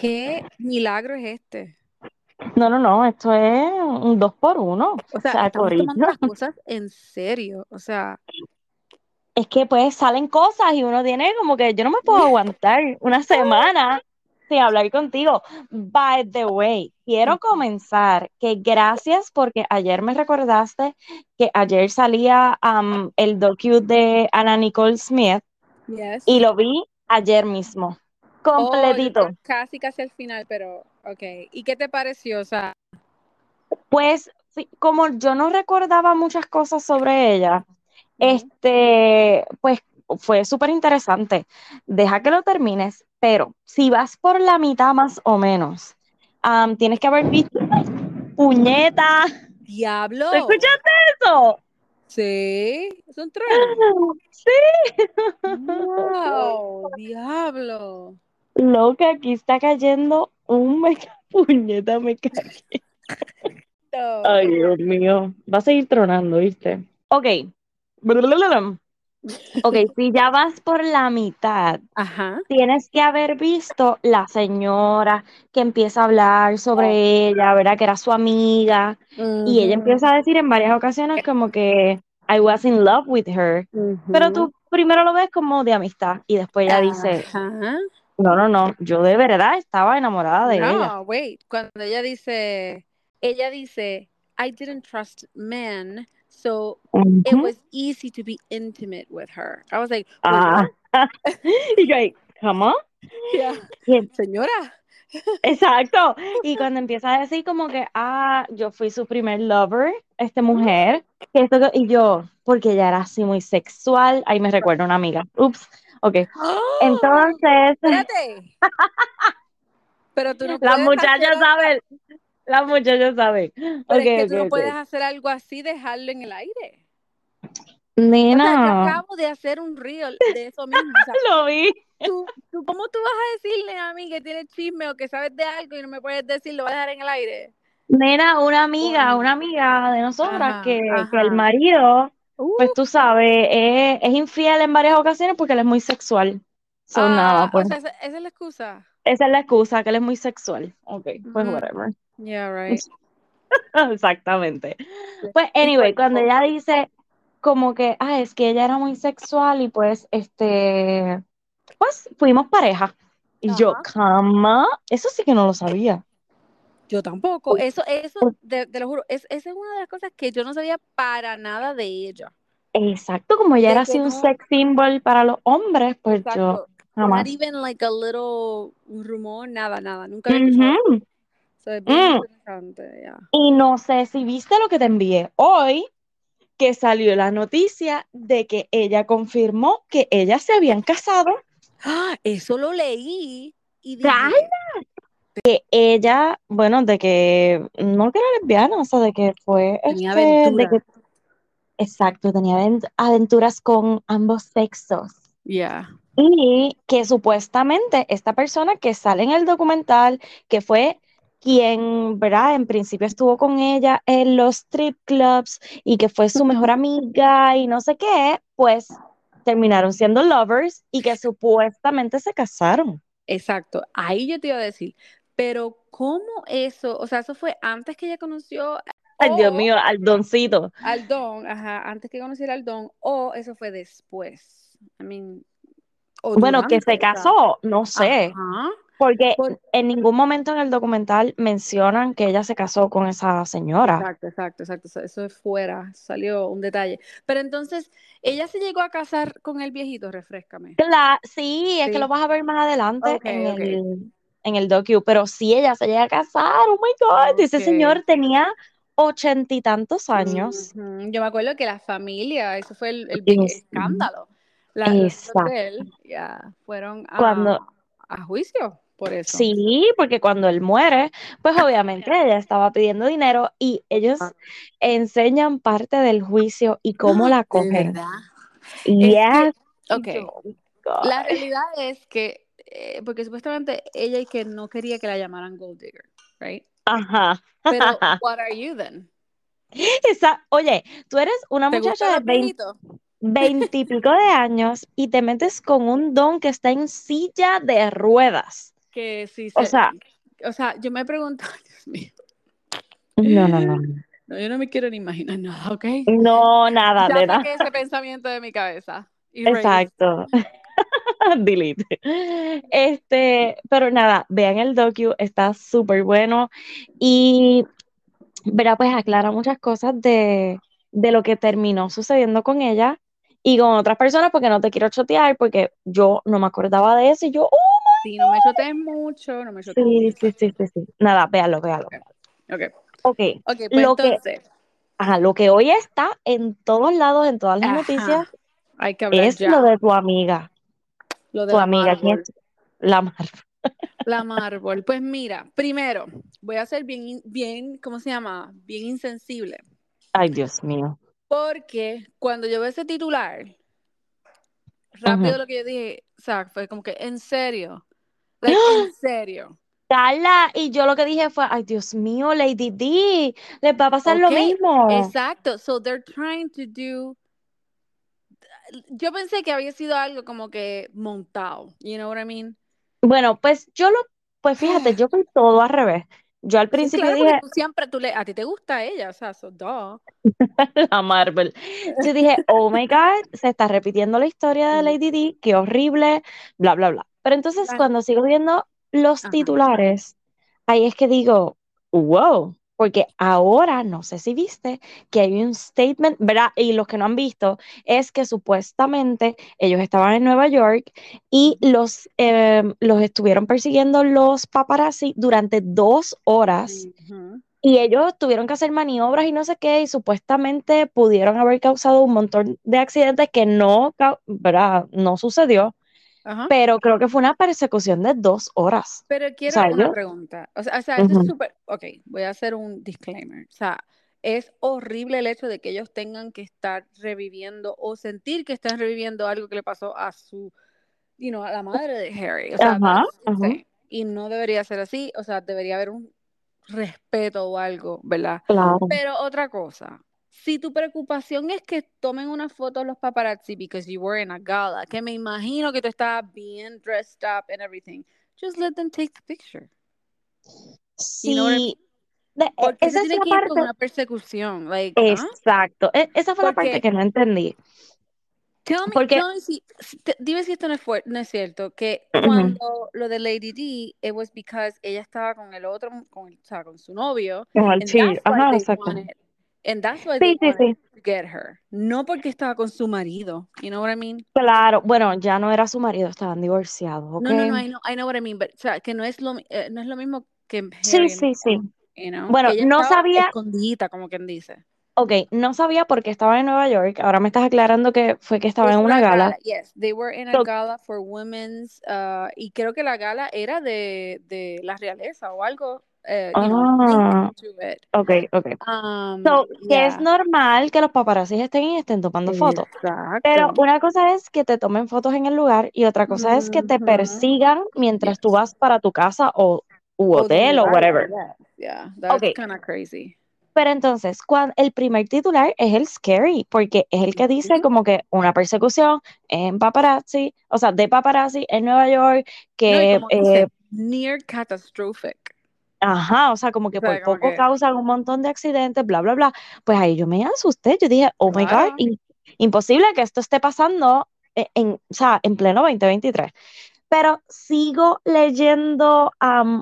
¿Qué milagro es este? No, no, no, esto es un dos por uno. O sea, O sea, estamos tomando las cosas en serio. O sea, Es que pues salen cosas y uno tiene como que yo no me puedo aguantar una semana sin hablar contigo. By the way, quiero comenzar que gracias porque ayer me recordaste que ayer salía um, el docu de Anna Nicole Smith yes. y lo vi ayer mismo, completito. estoy casi, casi al final, pero ok. ¿Y qué te pareció? O sea, Pues como yo no recordaba muchas cosas sobre ella, este, pues fue súper interesante. Deja que lo termines, pero si vas por la mitad más o menos, am, tienes que haber visto puñeta. Diablo. ¿Tú escuchaste eso? Sí, es un trueno. Sí. Wow, diablo. Loca, aquí está cayendo un mega puñeta, me cagué. No. Ay, Dios mío. Va a seguir tronando, ¿viste? Ok. Ok, si ya vas por la mitad, Ajá. tienes que haber visto la señora que empieza a hablar sobre ella, ¿verdad? Que era su amiga. Y ella empieza a decir en varias ocasiones como que I was in love with her. Pero tú primero lo ves como de amistad y después ella dice, Ajá. No, no, no, yo de verdad estaba enamorada de ella. No, wait. Cuando ella dice, ella dice, I didn't trust men, so it was easy to be intimate with her. I was like? Ah. y yo ahí, ¿cómo? Yeah. Y Señora. Exacto. Y cuando empieza a decir como que, ah, yo fui su primer lover, esta mujer, que esto, y yo, porque ella era así muy sexual, ahí me recuerda una amiga. Ups, ok. Entonces, Espérate. Pero tú no la puedes muchacha hacer algo- sabe, la muchacha sabe. Pero Ok, es que ok, tú no puedes hacer algo así, dejarlo en el aire. O sea, yo Nena, acabo de hacer un reel de eso mismo. O sea, lo vi. tú, tú, ¿cómo tú vas a decirle a mí que tienes chisme o que sabes de algo y no me puedes decir, lo vas a dejar en el aire? Nena, una amiga, una amiga de nosotras Ajá, que, que el marido, Uh, pues tú sabes, es, es infiel en varias ocasiones porque él es muy sexual. Son nada, ah, pues. O sea, esa, esa es la excusa. Esa es la excusa, que él es muy sexual. Ok, pues Mm. whatever. Yeah, right. Exactamente. Pues anyway, cuando ella dice como que, ah, es que ella era muy sexual y pues, este, pues fuimos pareja. Y yo, cama, eso sí que no lo sabía. Yo tampoco. Eso, eso, te, te lo juro, es, esa es una de las cosas que yo no sabía para nada de ella. Exacto, como ella De era así un no- sex symbol para los hombres, pues yo Exacto. jamás. Not even like a little un rumor, nada, nada. Nunca había escuchado. Ujú. So, es bien Mm. interesante, ya. Y no sé si viste lo que te envié hoy, que salió la noticia de que ella confirmó que ellas se habían casado, ¡Ah! Eso lo leí y dije. Que ella, bueno, de que no que era lesbiana, o sea, de que fue Tenía este, de que exacto, tenía avent- aventuras con ambos sexos. yeah. Y que supuestamente esta persona que sale en el documental, que fue quien, ¿verdad? En principio estuvo con ella en los strip clubs y que fue su mejor amiga y no sé qué, pues terminaron siendo lovers y que supuestamente se casaron. Exacto. Ahí yo te iba a decir, pero ¿cómo eso? O sea, eso fue antes que ella conoció Ay, Dios mío, al doncito. al don, ajá, antes que conociera al don, o eso fue después. I mean, Bueno, que se casó, no sé, Ajá. porque Por- en ningún momento en el documental mencionan que ella se casó con esa señora. Exacto, exacto, exacto. Eso, es fuera, salió un detalle. Pero entonces, ella se llegó a casar con el viejito, refrescame. Cla- sí, es Sí. que lo vas a ver más adelante Ok, en el, en el docu, pero sí, ella se llega a casar, oh my God, ese Ok. señor tenía ochenta y tantos años. Yo me acuerdo que la familia, eso fue el, el big Es- escándalo. La, él ya fueron a, Cuando- a juicio por eso. Sí, porque cuando él muere, pues obviamente ella estaba pidiendo dinero y ellos Ah. enseñan parte del juicio y cómo la ¿De cogen. verdad? Yes. que- Y ok. oh. La realidad es que, eh, porque supuestamente ella y que no quería que la llamaran Gold Digger, right? Ajá. Pero, what are you then? Esa, oye, tú eres una ¿Te muchacha de los 20 viejitos? veintipico de años y te metes con un don que está en silla de ruedas. Que sí, O se- sea, o sea, yo me pregunto, Dios mío, no, no, no. no. yo no me quiero ni imaginar nada, ¿ok? No, nada, Ya nena. saqué ese pensamiento de mi cabeza. Erase. Exacto. Delete. Este, pero nada, vean el docu, está súper bueno y verá, pues aclara muchas cosas de, de lo que terminó sucediendo con ella y con otras personas, porque no te quiero chotear, porque yo no me acordaba de eso y yo, oh, Sí, no me chotees mucho, no me chotees sí, mucho. sí, sí, sí, sí. Nada, véalo, véalo. Ok, Ok, ok, pues Lo que- entonces, ajá, lo que hoy está en todos lados, en todas las Ajá, noticias, hay que hablar es ya. lo de tu amiga, Lo de tu la amiga, ¿quién Marvel. es? La Marvel. La Marvel. Pues mira, primero, voy a ser bien, bien, ¿cómo se llama? Bien insensible. Ay, Dios mío. Porque cuando yo veo ese titular, rápido lo que yo dije, o sea, fue como que, en serio, like, en serio. Carla, y yo lo que dije fue, ay, Dios mío, Lady D, les va a pasar lo mismo. Exacto, so they're trying to do, yo pensé que había sido algo como que montado, you know what I mean? Bueno, pues yo lo, pues fíjate, yo fui todo al revés. Yo al Sí, principio claro, porque dije, tú siempre, tú le, a ti te gusta ella, o sea, so duh. la Marvel. Yo dije, oh my God, se está repitiendo la historia de Sí. Lady D, qué horrible, bla, bla, bla. Pero entonces La- cuando sigo viendo los Ajá. titulares, ahí es que digo, wow, porque ahora, no sé si viste, que hay un statement, ¿verdad? Y los que no han visto, es que supuestamente ellos estaban en Nueva York y los, eh, los estuvieron persiguiendo los paparazzi durante dos horas. Y ellos tuvieron que hacer maniobras y no sé qué, y supuestamente pudieron haber causado un montón de accidentes que no, ¿verdad? no sucedió, Ajá. pero creo que fue una persecución de dos horas. Pero quiero sea, una yo- pregunta. O sea, o sea, eso Ujú. es súper. Ok, voy a hacer un disclaimer. O sea, es horrible el hecho de que ellos tengan que estar reviviendo o sentir que están reviviendo algo que le pasó a su, you know, a la madre de Harry. O sea, Ajá, ajá. Y no debería ser así. O sea, debería haber un respeto o algo, ¿verdad? Claro. Pero otra cosa. Si tu preocupación es que tomen una foto los paparazzi because you were in a gala, que me imagino que tú estabas bien dressed up and everything, just let them take the picture. You know I mean? Sí, e- Porque esa es la que ir con parte, una persecución. Like, ¿ah? exacto, e- esa fue la parte Porque- que no entendí. Tell me, Porque- tell me si, dime si esto no es, no es cierto, que Ujú. cuando lo de Lady D, it was because ella estaba con el otro, con, o sea, con su novio, Con el why ajá, exacto. wanted, and that's why Sí, they sí, sí, to get her. No porque estaba con su marido, you know what I mean? claro, bueno, ya no era su marido, estaban divorciados, ¿ok? No, no, no, I know, I know what I mean, but, o sea, que no es lo, eh, no es lo mismo que Harry Sí, sí, sí. you know, Bueno, no sabía- escondidita, como quien dice. Ok, no sabía por qué estaba en Nueva York, ahora me estás aclarando que fue que estaba Es en una la gala. Yes, they were in a So- gala for women's, uh, y creo que la gala era de, de la realeza o algo, eh, you know, Ah, to it. ok, ok. Um, So, que es yeah. normal que los paparazzis estén y estén tomando fotos. Exacto. Pero una cosa es que te tomen fotos en el lugar y otra cosa es que te persigan mientras Yes. tú vas para tu casa o u hotel o whatever. Yeah, that's Ok. kind of crazy. Pero entonces, cuando el primer titular es el scary, porque es el que dice como que una persecución en paparazzi, o sea, de paparazzi en Nueva York, No, que como eh, dice, near catastrophic. Ajá, o sea, como que O sea, por como poco que- causan un montón de accidentes, bla, bla, bla. Pues ahí yo me asusté, yo dije, oh my God, imposible que esto esté pasando en, en- o sea, en pleno 2023. Pero sigo leyendo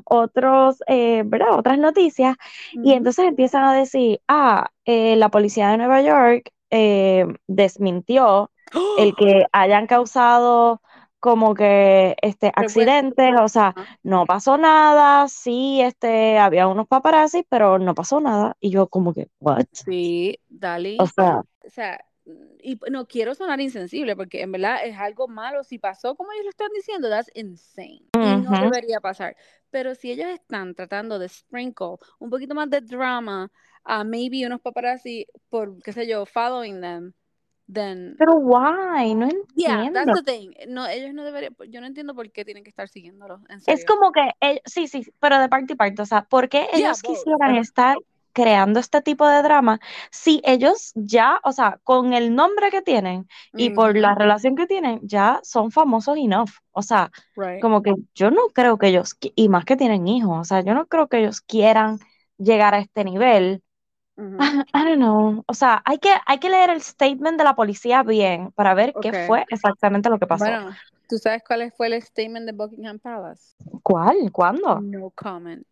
otros, eh, ¿verdad? Otras noticias y entonces empiezan a decir, ah, eh, la policía de Nueva York eh, desmintió el que hayan causado como que este accidentes, o sea, no pasó nada, sí, este, había unos paparazzi, pero no pasó nada. Y yo como que, what? Sí, Dali. O sea, o sea, y no quiero sonar insensible porque en verdad es algo malo. Si pasó como ellos lo están diciendo, that's insane. Y no debería pasar. Pero si ellos están tratando de sprinkle un poquito más de drama a maybe unos paparazzi por, qué sé yo, following them, then, pero why? No yeah, entiendo. that's the thing. No, ellos no deberían, yo no entiendo por qué tienen que estar siguiéndolo, en Es como que, ellos- sí, sí, pero de parte y parte, o sea, ¿por qué Yeah, ellos quisieran estar creando este tipo de drama si ellos ya, o sea, con el nombre que tienen y por la Ujú, relación que tienen, ya son famosos enough? O sea, Right. como que yo no creo que ellos, y más que tienen hijos, o sea, yo no creo que ellos quieran llegar a este nivel. Ujú. I don't know. O sea, hay que, hay que leer el statement de la policía bien para ver qué Ok. fue exactamente lo que pasó. Bueno, ¿tú sabes cuál fue el statement de Buckingham Palace? ¿Cuál? ¿Cuándo? No comment.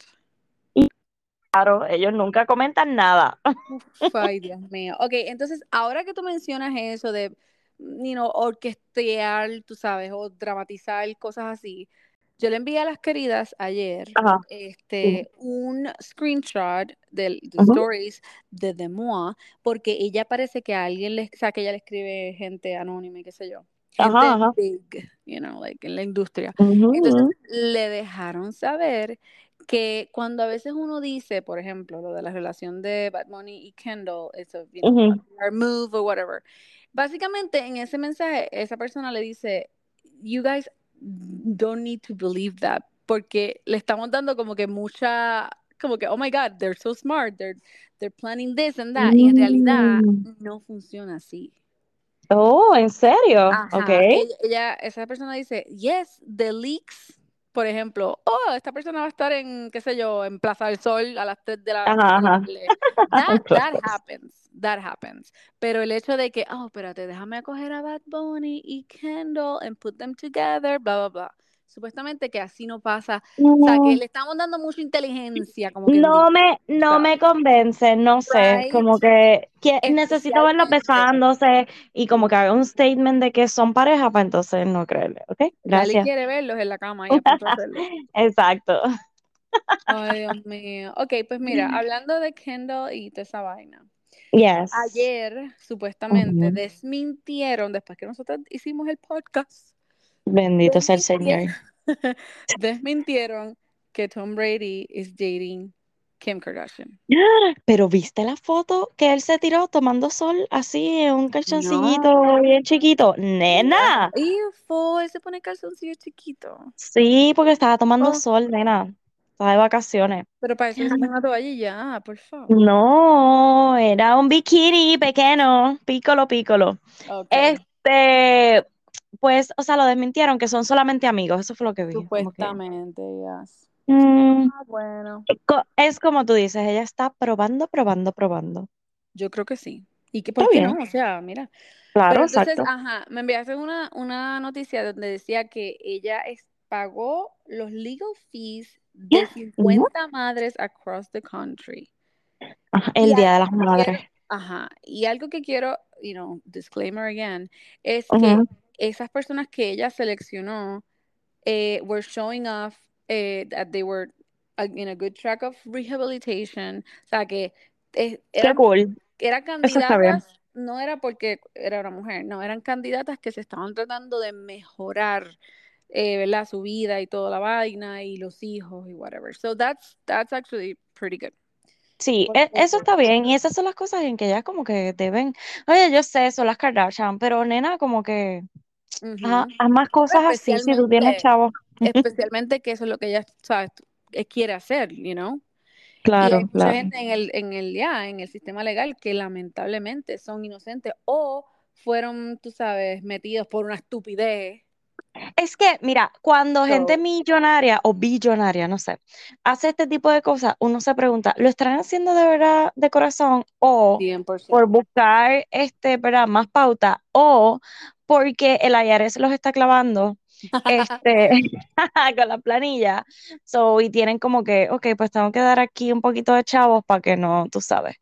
Claro, ellos nunca comentan nada. Uf, ay, Dios mío. Ok, entonces, ahora que tú mencionas eso de, you know, orquestear, tú sabes, o dramatizar cosas así, yo le envié a las queridas ayer Ajá. este, un screenshot del de stories de Demois, porque ella parece que a alguien le, o sea, que ella le escribe gente anónima y qué sé yo, gente Ajá, ajá. big, you know, like en la industria. Entonces Ujú. le dejaron saber que cuando a veces uno dice, por ejemplo, lo de la relación de Bad Bunny y Kendall, it's a, you know, move or whatever. Básicamente en ese mensaje esa persona le dice, you guys don't need to believe that, porque le estamos dando como que mucha, como que, oh my God, they're so smart, they're, they're planning this and that, y en realidad Mm. no funciona así. Oh, ¿en serio? Ajá, Ok. ella, ella- esa persona dice, yes, the leaks, por ejemplo, oh, esta persona va a estar en, qué sé yo, en Plaza del Sol a las 3 de la, tarde. That, that happens, that happens. Pero el hecho de que, oh, espérate, déjame acoger a Bad Bunny y Kendall and put them together, bla, bla, bla. Supuestamente que así no pasa. O sea, que No, le estamos dando mucha inteligencia, como quien no me, no ¿sabes? me convence, no sé, Right? como que, que necesito Especialmente. besándose y como que haga un statement de que son pareja para entonces no creerle, ¿ok? Gracias. quiere verlos en la cama y de. Exacto. Ay, Dios mío. Ok, pues mira, hablando de Kendall y toda esa vaina. Yes. Ayer, supuestamente, Ujú. desmintieron, después que nosotros hicimos el podcast, Bendito sea el Señor. desmintieron que Tom Brady is dating Kim Kardashian. Pero ¿viste la foto que él se tiró tomando sol así en un calzoncillito No. bien chiquito? Nena. Y fue, se pone calzoncillo chiquito. Sí, porque estaba tomando Oh, sol, nena. Estaba de vacaciones. pero para eso que se ponga toallilla, ah, por favor. No, era un bikini pequeño, pícolo, pícolo. Este, pues, o sea, lo desmintieron que son solamente amigos, eso fue lo que vi. Supuestamente, yes. mm, Ah, bueno, es como tú dices, ella está probando, probando, probando. yo creo que sí. ¿Y que por qué no? O sea, mira. claro, Pero entonces, exacto. ajá, me enviaste una, una noticia donde decía que ella es- pagó los legal fees de Ujú. 50 madres across the country. Ajá, Y El Día de las quiero, Madres. ajá, y algo que quiero, you know, disclaimer again, es que. Esas personas que ella seleccionó eh, were showing off eh, that they were uh, in a good track of rehabilitation. O sea, que eh, eran cool. eran candidatas, no era porque era una mujer, no, eran candidatas que se estaban tratando de mejorar, eh, ¿verdad? Su vida y toda la vaina y los hijos y whatever. So that's, that's actually pretty good. Sí, e- eso está bien. Y esas son las cosas en que ellas como que deben. Oye, yo sé, son las Kardashian, pero nena, como que haz más cosas así si tú tienes chavo. especialmente que eso es lo que ella, ¿sabes? Quiere hacer, you know? Y Claro, hay mucha claro. gente en el, en el, ya, en el sistema legal que lamentablemente son inocentes o fueron, tú sabes, metidos por una estupidez. Es que, mira, cuando gente millonaria o billonaria, no sé, hace este tipo de cosas, uno se pregunta, ¿lo estarán haciendo de verdad de corazón o 100%. por buscar este, ¿verdad? más pauta o porque el IRS los está clavando este con la planilla? So, y tienen como que, ok, pues tengo que dar aquí un poquito de chavos para que no, tú sabes.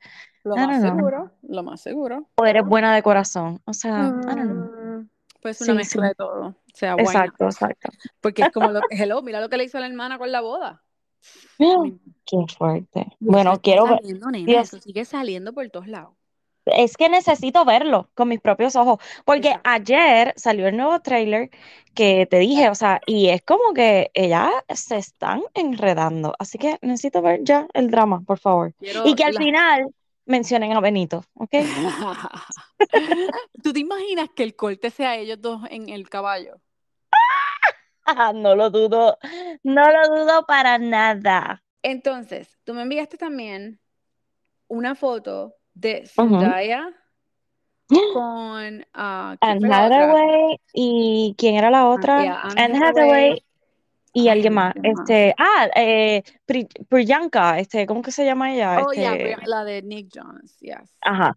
Lo I más know. seguro, lo más seguro. O eres buena de corazón. O sea, I don't know. Mm, pues una Sí, mezcla sí. de todo. O sea? Exacto, exacto. Porque es como lo que, hello, mira lo que le hizo a la hermana con la boda. Qué fuerte. Bueno, quiero ver. eso sigue saliendo por todos lados. Es que necesito verlo con mis propios ojos, porque ayer salió el nuevo trailer que te dije, o sea, y es como que ellas se están enredando, así que necesito ver ya el drama, por favor. Quiero Y que al la- final mencionen a Benito, ¿ok? ¿Tú te imaginas que el corte sea ellos dos en el caballo? No lo dudo, no lo dudo para nada. Entonces, tú me enviaste también una foto de. Zendaya con ah, ¿quién Anne otra? Hathaway y ¿quién era la otra? yeah, Anne Anne Hathaway. Hathaway y alguien más. Este, ah, eh, Pri- Priyanka, este, ¿cómo que se llama ella? Oh, yeah, Este, Bri- la de Nick Jonas, yes. ajá.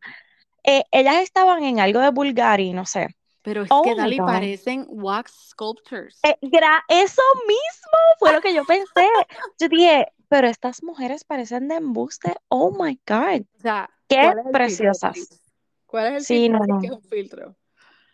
Eh, ellas estaban en algo de Bulgari, no sé. Pero es Oh que Dali God. parecen wax sculptures. Eh, eso mismo fue lo que yo pensé. Yo dije, pero estas mujeres parecen de embuste. Oh my God. o sea, Qué ¿cuál es el filtro, preciosas. ¿Cuál es el Sí, filtro? no, no. que es un filtro.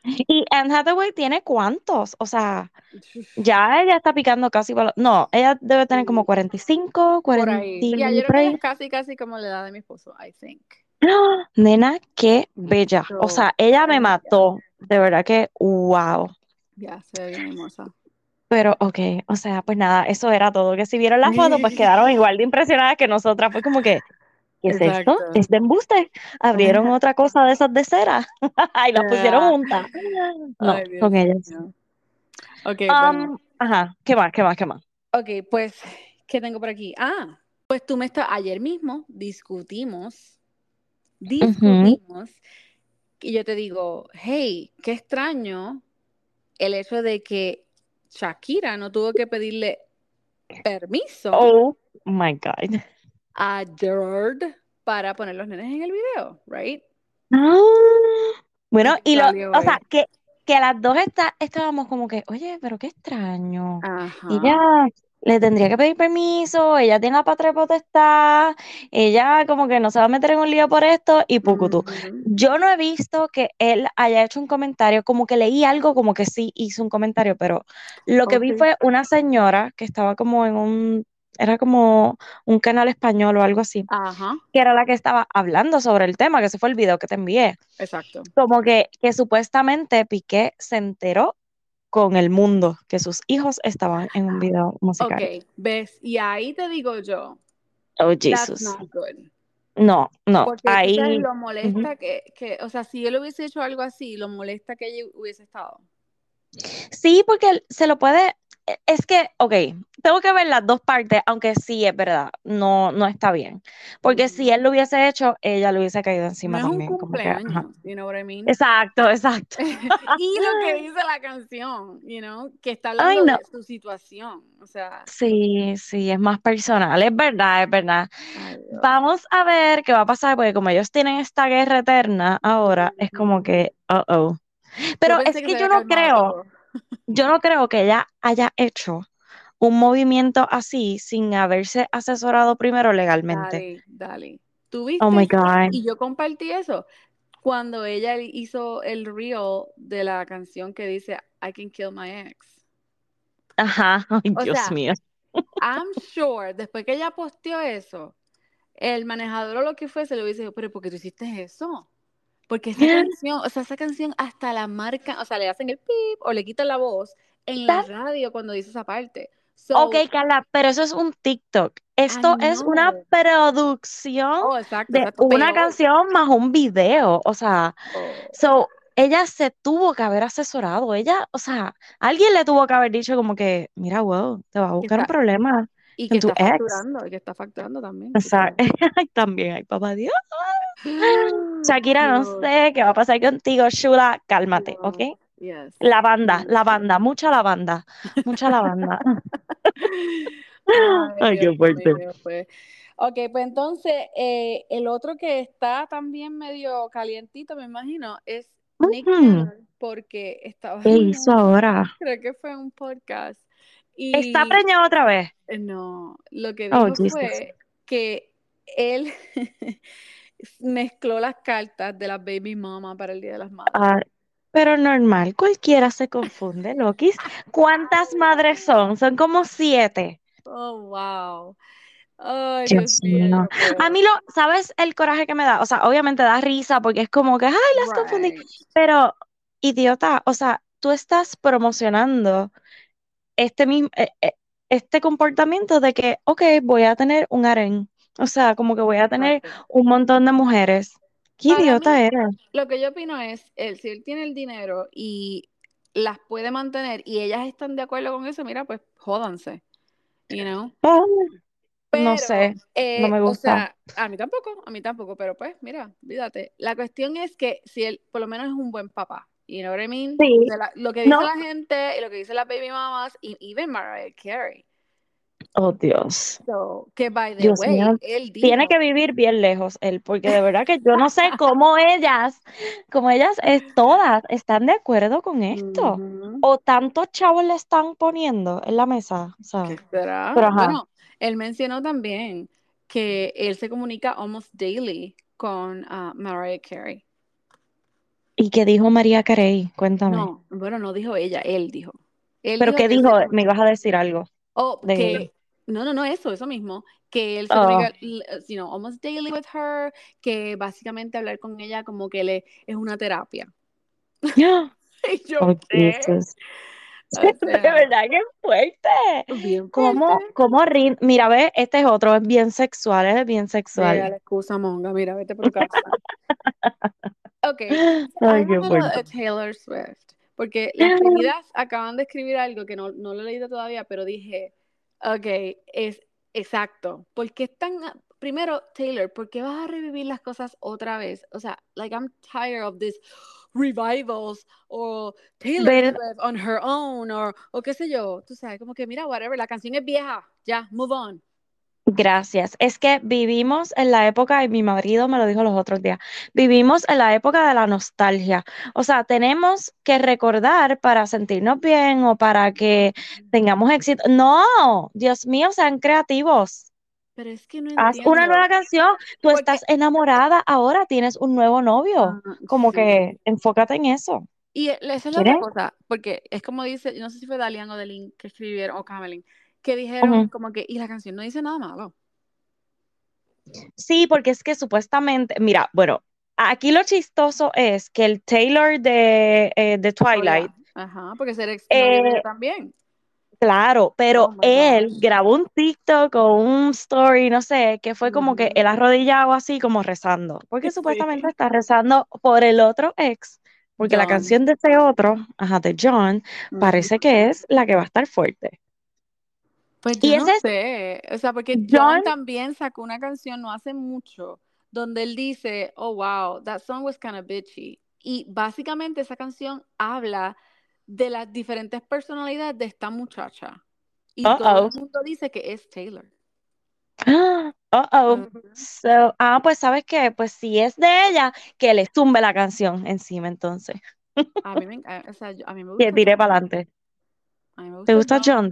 Y Anne Hathaway tiene cuántos, o sea, ya ella está picando casi para... No, ella debe tener como 45, Por 40 ahí. Ya, yo y creo que es casi, casi como la edad de mi esposo, I think. Nena, qué bella. O sea, ella me mató. De verdad que, wow. Ya, se ve bien hermosa. Pero, ok, o sea, pues nada, eso era todo. Que si vieron la foto, pues quedaron igual de impresionadas que nosotras. Fue como que, ¿qué es esto? Exacto. ¿Es de embuste? Abrieron otra cosa de esas de cera y las pusieron Ah. juntas. No, Ay, Dios con ellas. mío. Ok, bueno. Um, ajá, ¿qué más? ¿Qué más? ¿Qué más? Ok, pues, ¿qué tengo por aquí? Ah, pues tú me estás, ayer mismo discutimos, discutimos, y yo te digo, hey, qué extraño el hecho de que Shakira no tuvo que pedirle permiso Oh my God. A Gerard para poner los nenes en el video, right? Ah, bueno, ¿Y y lo, salió o sea, que, que las dos está, estábamos como que, oye, pero qué extraño. Ajá. Ella le tendría que pedir permiso, ella tiene la patria potestad, ella como que no se va a meter en un lío por esto y pucutú. Ujú. Yo no he visto que él haya hecho un comentario, como que leí algo, como que sí hizo un comentario, pero lo que vi fue una señora que estaba como en un, era como un canal español o algo así, Ajá, que era la que estaba hablando sobre el tema, que ese fue el video que te envié. exacto. Como que, que supuestamente Piqué se enteró con el mundo que sus hijos estaban en un video musical. Ok, ves, y ahí te digo yo, Oh, that's Jesus. not good. No, no, Porque ahí, lo molesta que, que, o sea, si él hubiese hecho algo así, lo molesta que ella hubiese estado. sí, porque él se lo puede, es que, ok, tengo que ver las dos partes, aunque sí es verdad, no, no está bien. Porque si Ujú. él lo hubiese hecho, ella le hubiese caído No encima es un también. Como que, cumpleaños, you know what I mean? Exacto, exacto. Y lo que dice la canción, you know, que está Ay, hablando no. de su situación, o sea, Sí, sí, es más personal, es verdad, es verdad. ay. Vamos a ver qué va a pasar, porque como ellos tienen esta guerra eterna ahora, es como que, oh, oh. Pero es que que yo no creo, todo. Yo no creo que ella haya hecho un movimiento así sin haberse asesorado primero legalmente. Dale, dale. ¿Tú Oh my viste? God. Y yo compartí eso cuando ella hizo el reel de la canción que dice I can kill my ex. Ajá, ay, O Dios sea, mío. I'm sure, después que ella posteó eso, el manejador o lo que fuese le hubiese dicho, pero ¿por qué tú hiciste eso? Porque esa canción, o sea, esa canción hasta la marca, o sea, le hacen el pip o le quitan la voz en la radio cuando dice esa parte. So, Ok, Carla, pero eso es un TikTok. Esto es una producción Oh, exacto, de exacto, una peor. canción más un video. O sea, Oh, so, ella se tuvo que haber asesorado. Ella, o sea, alguien le tuvo que haber dicho como que, mira, wow, te vas a buscar un problema y que tu está ex. facturando, y que está facturando también, O sea, también, ay, papá Dios. Shakira, no sé qué va a pasar contigo, Shula, cálmate, No, ¿ok? yes. La banda, Sí, la sí. banda, mucha lavanda, mucha lavanda. Ay, Ay, qué fuerte. pues. Ok, pues entonces, eh, el otro que está también medio calientito, me imagino, es Nick. Cannon, porque estaba ¿Qué hizo ahora? creo que fue un podcast, ¿Está preñado otra vez? no, lo que Oh, dijo fue que él mezcló las cartas de las baby mama para el Día de las Madres. Ah, pero normal, cualquiera se confunde, Lokis. ¿Cuántas madres son? Son como siete. Oh, wow. Ay, Dios Dios mío, yo mío. no A mí lo, ¿sabes el coraje que me da? O sea, obviamente da risa porque es como que, ay, las confundí. Right. Pero, idiota, o sea, tú estás promocionando este mismo, eh, eh, este comportamiento de que, ok, voy a tener un harén. O sea, como que voy a tener un montón de mujeres. ¿Qué Para mí, idiota eres? lo que yo opino es, él, si él tiene el dinero y las puede mantener y ellas están de acuerdo con eso, mira, pues jódanse, you know. Oh, no Pero, sé, no eh, me o gusta. sea, a mí tampoco, a mí tampoco, pero pues, mira, olvídate. La cuestión es que si él por lo menos es un buen papá, you know what I mean? Sí. De la- lo que dice No. la gente y lo que dice las baby mamas y even Mariah Carey. Oh, Dios. So, que by the Dios way, mío, él dijo, Tiene que vivir bien lejos él, porque de verdad que yo no sé cómo ellas, cómo ellas eh, todas están de acuerdo con esto. O tantos chavos le están poniendo en la mesa. Pero. Bueno, él mencionó también que él se comunica almost daily con ah, Mariah Carey. ¿Y qué dijo María Carey? Cuéntame. No, bueno, no dijo ella, él dijo. Él ¿Pero dijo qué dijo? Me ibas a decir algo. Oh, de que no, no, no, eso, eso mismo, que él se Oh. l- you know, almost daily with her, que básicamente hablar con ella como que le es una terapia. Y yo, Oh, ¿qué? Jesus. O De sea, verdad que fuerte. bien ¿Cómo, fuerte. cómo rin- Mira, ve, este es otro, es bien sexual, es bien sexual. la excusa monga, mira, vete por casa. Ok, Ay, qué Taylor Swift, porque las queridas acaban de escribir algo que no, no lo he leído todavía, pero dije, ok, es exacto, porque es tan, primero, Taylor, ¿por qué vas a revivir las cosas otra vez? O sea, like I'm tired of this revivals o Taylor on her own o, o qué sé yo, tú sabes, como que mira, whatever, la canción es vieja, ya, move on. Gracias. Es que vivimos en la época, y mi marido me lo dijo los otros días, vivimos en la época de la nostalgia. O sea, tenemos que recordar para sentirnos bien o para que tengamos éxito. No, Dios mío, sean creativos. Pero es que no Haz una nueva canción. Tú Porque- estás enamorada ahora, tienes un nuevo novio. Ah, Como sí. que enfócate en eso. Y e- esa es la otra cosa, porque es como dice, no sé si fue Dalian o Delin que escribieron, o Camelin, que dijeron como que, y la canción no dice nada malo. Sí, porque es que supuestamente, mira, bueno, aquí lo chistoso es que el Taylor de, eh, de Oh, Twilight, yeah. Ajá, porque ser ex Eh, también. Claro, pero Oh él grabó un TikTok o un story, no sé, que fue como que él arrodillado así como rezando, porque Sí. supuestamente está rezando por el otro ex, porque la canción de ese otro, ajá, de John, parece que es la que va a estar fuerte. Pues Y yo no es sé, o sea, porque John John, también sacó una canción no hace mucho, donde él dice, oh wow, that song was kind of bitchy. Y básicamente esa canción habla de las diferentes personalidades de esta muchacha. Y todo el mundo dice que es Taylor. uh-oh. Ujú. So, ah, pues ¿sabes qué? Pues si es de ella, que le tumbe la canción encima entonces, A mí me, enca- o sea, a mí me que gusta tire John. para adelante. ¿Te gusta gusta John. John,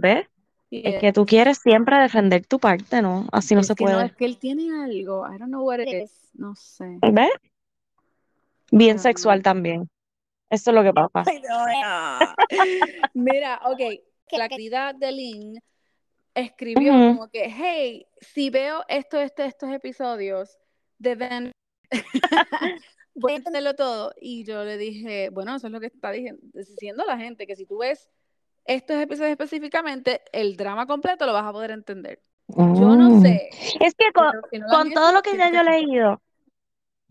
ves? Es que tú quieres siempre defender tu parte, ¿no? Así no Es se que no, puede. es que él tiene algo. I don't know what it is. No sé. ¿Ves? I Bien don't sexual know. también. Eso es lo que pasa. No. Mira, ok, la querida de Lynn escribió como que, hey, si veo esto, esto, estos episodios, deben, voy a entenderlo todo. Y yo le dije, bueno, eso es lo que está diciendo la gente, que si tú ves estos episodios específicamente, el drama completo lo vas a poder entender. Yo no Mm. sé, Es que con, pero si no lo han con todo visto, lo que ya yo he leído,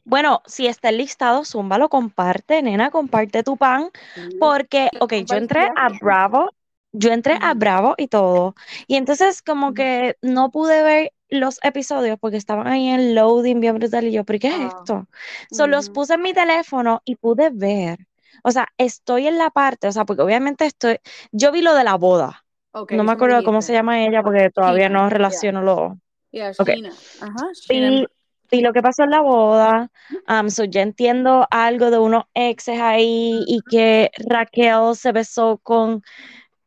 bueno, si está listado, zúmbalo, comparte, nena, comparte tu pan, porque, lo ok, yo entré a. Bravo, yo entré a Bravo y todo, y entonces como que no pude ver los episodios porque estaban ahí en loading bien brutal y yo, ¿pero qué es Ah, esto? So, los puse en mi teléfono y pude ver, o sea, estoy en la parte, o sea, porque obviamente estoy, yo vi lo de la boda, no me acuerdo cómo se llama ella porque todavía no yeah, relaciono lo, yeah, ok. Sheena. Ajá. Vi, vi lo que pasó en la boda. Um, so ya entiendo algo de unos exes ahí y que Raquel se besó con,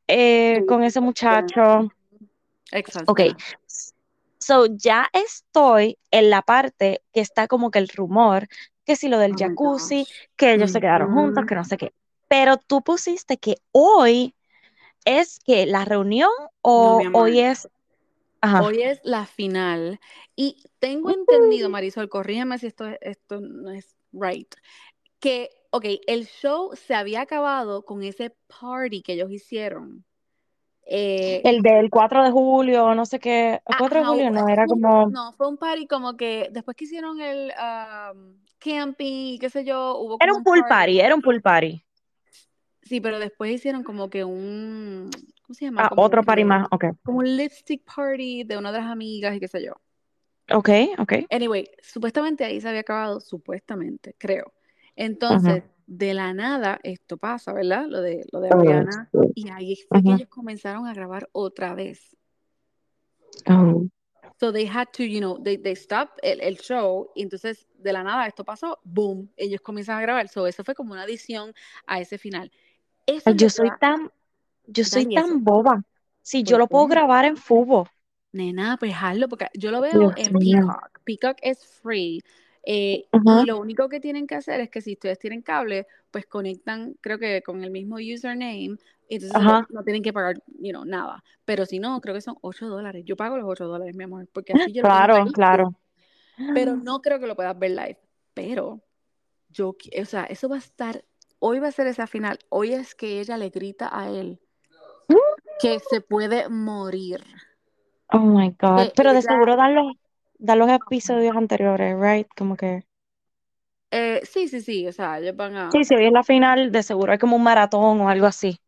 eh, con ese muchacho. ex Ok. So ya estoy en la parte que está como que el rumor, que si lo del Oh jacuzzi, que ellos se quedaron juntos, que no sé qué. Pero tú pusiste que hoy es que la reunión o hoy es, ajá. Hoy es la final. Y tengo entendido, Marisol, corrígeme si esto, esto no es right, que, ok, el show se había acabado con ese party que ellos hicieron. Eh, El del 4 de julio, no sé qué, el 4 de julio no, era como, no, fue un party como que después que hicieron el um, camping, qué sé yo, hubo era un pool party. party, era un pool party. Sí, pero después hicieron como que un, ¿cómo se llama? Ah, Como otro party más, ok. como un lipstick party de una de las amigas y qué sé yo. Ok, ok. Anyway, supuestamente ahí se había acabado, supuestamente, creo. Entonces, de la nada, esto pasa, ¿verdad? Lo de, lo de Oh, Ariana. Y ahí fue que Ujú. ellos comenzaron a grabar otra vez. Oh. So they had to, you know, they, they stopped el, el show y entonces de la nada esto pasó, boom, ellos comienzan a grabar. So eso fue como una adición a ese final. Eso es Yo que soy va- tan, yo soy Dani, eso- tan boba. Si yo ¿Por lo puedo grabar en Fubo. Nena, pues hazlo, porque yo lo veo Dios en. Peacock. Peacock es free. Eh. Y lo único que tienen que hacer es que si ustedes tienen cable, pues conectan, creo que con el mismo username, entonces no tienen que pagar, you know, nada. Pero si no, creo que son 8 dólares. Yo pago los 8 dólares, mi amor, porque así yo Claro, claro. Pero no creo que lo puedas ver live. Pero yo, o sea, eso va a estar, hoy va a ser esa final. Hoy es que ella le grita a él que se puede morir. Oh my God. Que Pero de seguro dan los, dan los episodios anteriores, right? Como que. Eh, sí, sí, sí, o sea, ellos van a... Sí, si hoy es la final, de seguro hay como un maratón o algo así.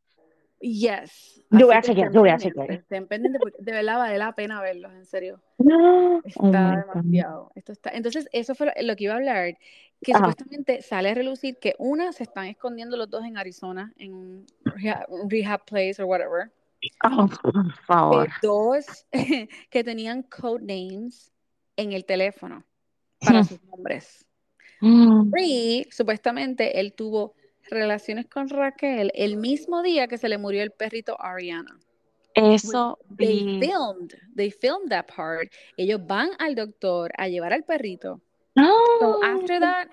Yes. Yo voy a que chequear, yo voy a chequear. Estén pendientes porque de verdad vale la pena verlos, en serio. No. Está Oh my God. demasiado. Esto está... Entonces, eso fue lo, que iba a hablar, que Ajá. supuestamente sale a relucir que una, se están escondiendo los dos en Arizona, en un rehab, un rehab place o whatever. Oh, por favor. Que dos, que tenían code names en el teléfono para sus nombres. Mm. Y supuestamente él tuvo relaciones con Raquel el mismo día que se le murió el perrito Ariana. Eso They filmed, they filmed that part. Ellos van al doctor a llevar al perrito. No. So after that,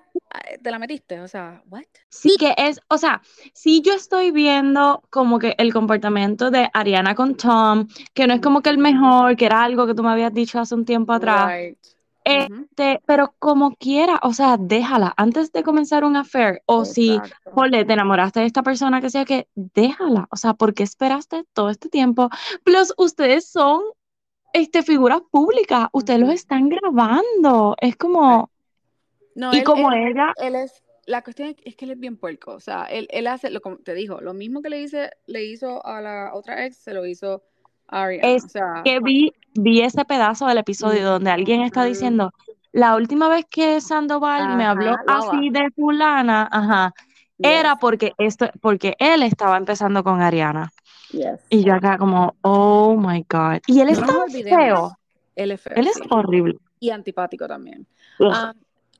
te la metiste, o sea, what? Sí que es, o sea, sí yo estoy viendo como que el comportamiento de Ariana con Tom, que no es como que el mejor, que era algo que tú me habías dicho hace un tiempo atrás. Right. Este, pero como quiera, o sea, déjala antes de comenzar un affair, o si, Exacto. jole, te enamoraste de esta persona que sea que, déjala, o sea, ¿por qué esperaste todo este tiempo? Plus, ustedes son, este, figuras públicas, ustedes los están grabando, es como, No, y él, como él, ella, él es, la cuestión es- que él es bien puerco, o sea, él, él hace, lo, como te dijo, lo mismo que le, hice, le hizo a la otra ex, se lo hizo a Ariana, Es o sea, que vi, vi ese pedazo del episodio donde alguien está diciendo, la última vez que Sandoval me habló así de fulana, ajá, Yes, era porque esto, porque él estaba empezando con Ariana. yes. Y yo acá como, oh my God. Y él No olvidemos, feo. él es feo, Él es horrible. y antipático también.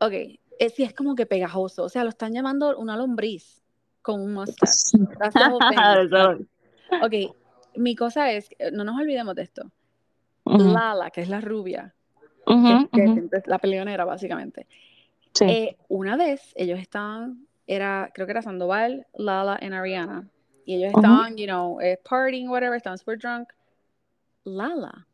Ok, es, sí, es como que pegajoso, o sea, lo están llamando una lombriz con un mustache. Ok, mi cosa es, eh, no nos olvidemos de esto. Ujú, Lala, que es la rubia, ujú, que, que ujú. siempre es la peleonera, básicamente. Sí. Eh, una vez ellos estaban, era, creo que era Sandoval, Lala y Ariana. Y ellos estaban, you know, eh, partying, whatever, estaban super drunk. Lala,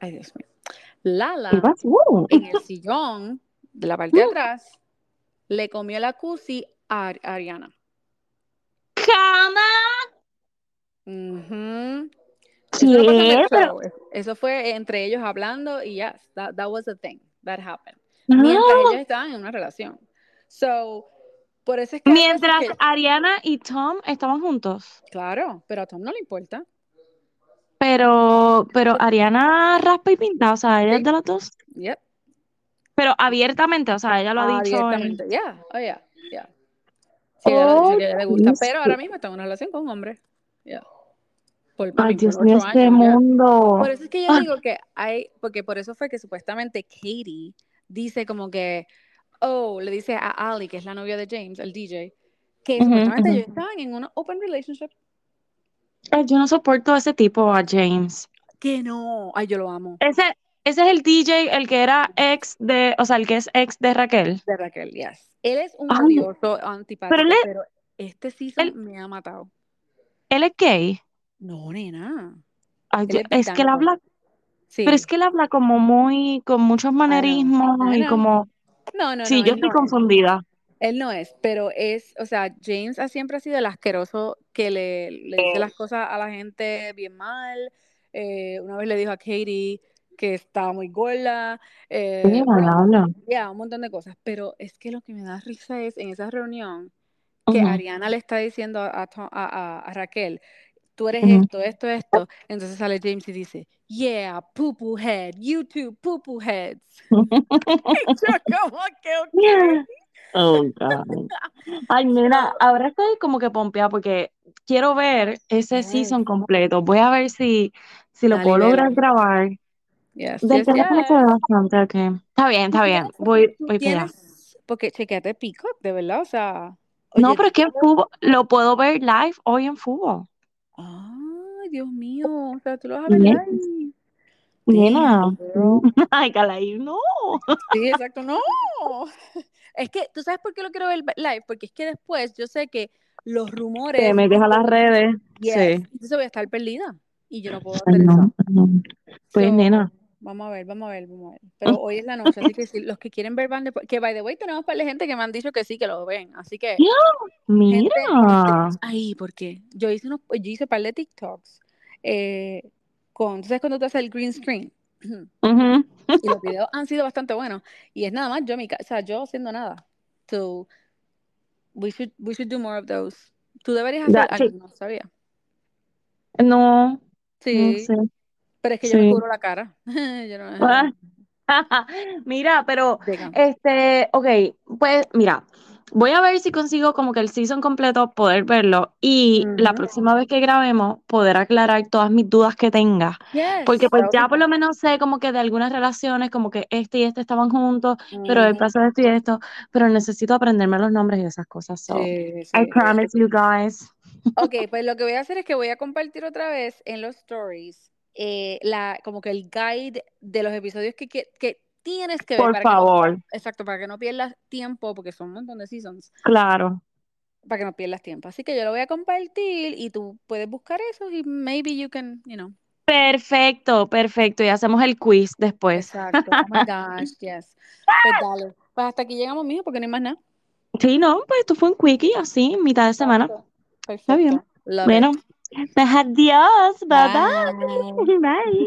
ay Dios mío, ¿Qué Lala? Uh. en el sillón de la parte de atrás le comió la cusi a Ar- Ariana. Cama. Show. es- Eso fue entre ellos hablando y yes, that, that was the thing. That happened. Mientras no. ellos estaban en una relación. So, por eso es que Mientras que- Ariana y Tom estaban juntos. Claro, pero a Tom no le importa. Pero, pero Ariana raspa y pinta, o sea, ella es de las dos. Yep. Pero abiertamente, o sea, ella lo ha dicho en... Abiertamente. Yeah. Oh, yeah. Yeah. Sí, dicho Oh, ella le gusta. Dios Pero ahora mismo está en una relación con un hombre. Yeah. Por, Ay, Dios mío, este yeah. mundo. Por eso es que yo Ah. digo que hay, porque por eso fue que supuestamente Katie dice como que, oh, le dice a Ali, que es la novia de James, el DJ, que supuestamente ellos estaban en una open relationship. Ay, yo no soporto a ese tipo, a James. Que no, ay, yo lo amo. Ese, ese es el DJ, el que era ex de, o sea, el que es ex de Raquel. De Raquel, yes. Él es un Ay, odioso, antipático, pero pero, él es- este season él- me ha matado. él es gay. No, nena. Ay, Él es es que él habla, Sí. pero es que él habla como muy, con muchos manerismos y como, No, no, sí, no, yo estoy confundida. Él no es, pero es, o sea, James ha- siempre ha sido el asqueroso que le, le dice las cosas a la gente bien mal. Eh, una vez le dijo a Katie que estaba muy gorda. eh, Sí, bueno, habla. ya, un montón de cosas. Pero es que lo que me da risa es en esa reunión que Ujú, Ariana le está diciendo a, a- a- Raquel, tú eres ujú. esto, esto, esto. Entonces sale James y dice, yeah, poo poo head, you two poo poo heads. Yo como que. Oh, God. Ay, nena, ahora estoy como que pompeada porque quiero ver ese season completo. Voy a ver si, si lo Dale, puedo lograr grabar. Yes, Del yes, yes. bastante, ok. Está bien, está bien. Voy, voy para allá. porque chequeate Peacock, de verdad, o sea, No, pero es que en fútbol, lo puedo ver live hoy en fútbol. ay, Dios mío, o sea, tú lo vas a ver live. Nena. Ay, Calaí, no. Sí, exacto, no. Es que, ¿tú sabes por qué lo quiero ver live? Porque es que después yo sé que los rumores... Te metes a las redes. Yes, Sí. entonces voy a estar perdida y yo no puedo hacer no, eso. no. Pues, So, nena. Vamos a ver, vamos a ver, vamos a ver. Pero hoy es la noche, así que si los que quieren ver Van de... Que, by the way, tenemos para gente que me han dicho que sí, que lo ven. Así que, gente, Mira. estemos ahí, porque yo hice, unos, yo hice par de TikToks eh, con... ¿Tú sabes cuando tú haces el green screen? Y los videos han sido bastante buenos. Y es nada más yo, mi o sea, yo haciendo nada. So, we should, we should do more of those. Tú deberías hacer... sí. Ah, no sabía. No, no Sí, sé. Pero es que yo me cubro la cara. Yo no... Ah. Mira, pero este, ok, pues mira, voy a ver si consigo como que el season completo poder verlo y la próxima vez que grabemos poder aclarar todas mis dudas que tenga, porque pues ya por lo menos sé como que de algunas relaciones como que este y este estaban juntos, pero el paso de esto y esto, pero necesito aprenderme los nombres y esas cosas, so Sí, I sí. promise you guys. Ok, pues lo que voy a hacer es que voy a compartir otra vez en los stories eh, la, como que el guide de los episodios que, que, que tienes que ver Por para que no, favor, exacto, para que no pierdas tiempo, porque son un montón de seasons, claro. para que no pierdas tiempo. Así que yo lo voy a compartir y tú puedes buscar eso y maybe you can, you know. Perfecto, perfecto, y hacemos el quiz después. Exacto. Oh my gosh, yes. Pues dale. Pues hasta aquí llegamos, mijo, porque no hay más nada. Sí, no, pues esto fue un quickie así, mitad de semana. Perfecto. Está bien. Love Bueno, it. मैं हर दिया bye bye